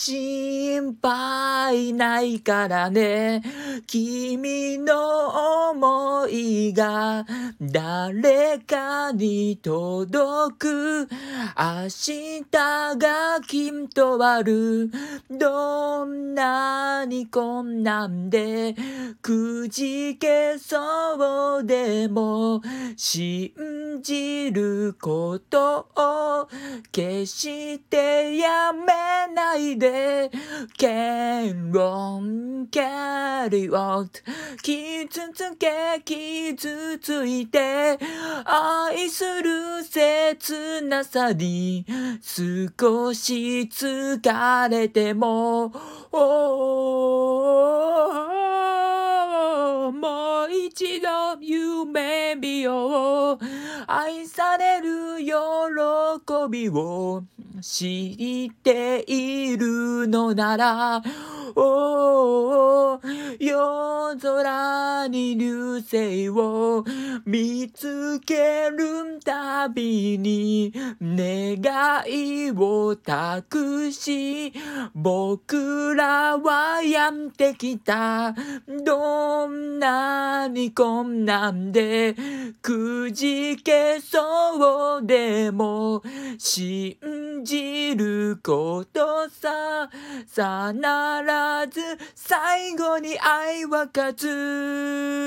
心配ないからね。君の思いが誰かに届く。明日がきっとある。どんなに困難でくじけそうでも信じることを決してやめないで。can run carry on 傷つけ傷ついて愛する切なさに少し疲れてももの夢見よう愛される喜びを知っているのなら、夜空に流星を見つけるたびに願いを託し僕らはやってきた。どんなに困難でくじけそうでも信じることさ。さならず最後に愛は勝つ。